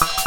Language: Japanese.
you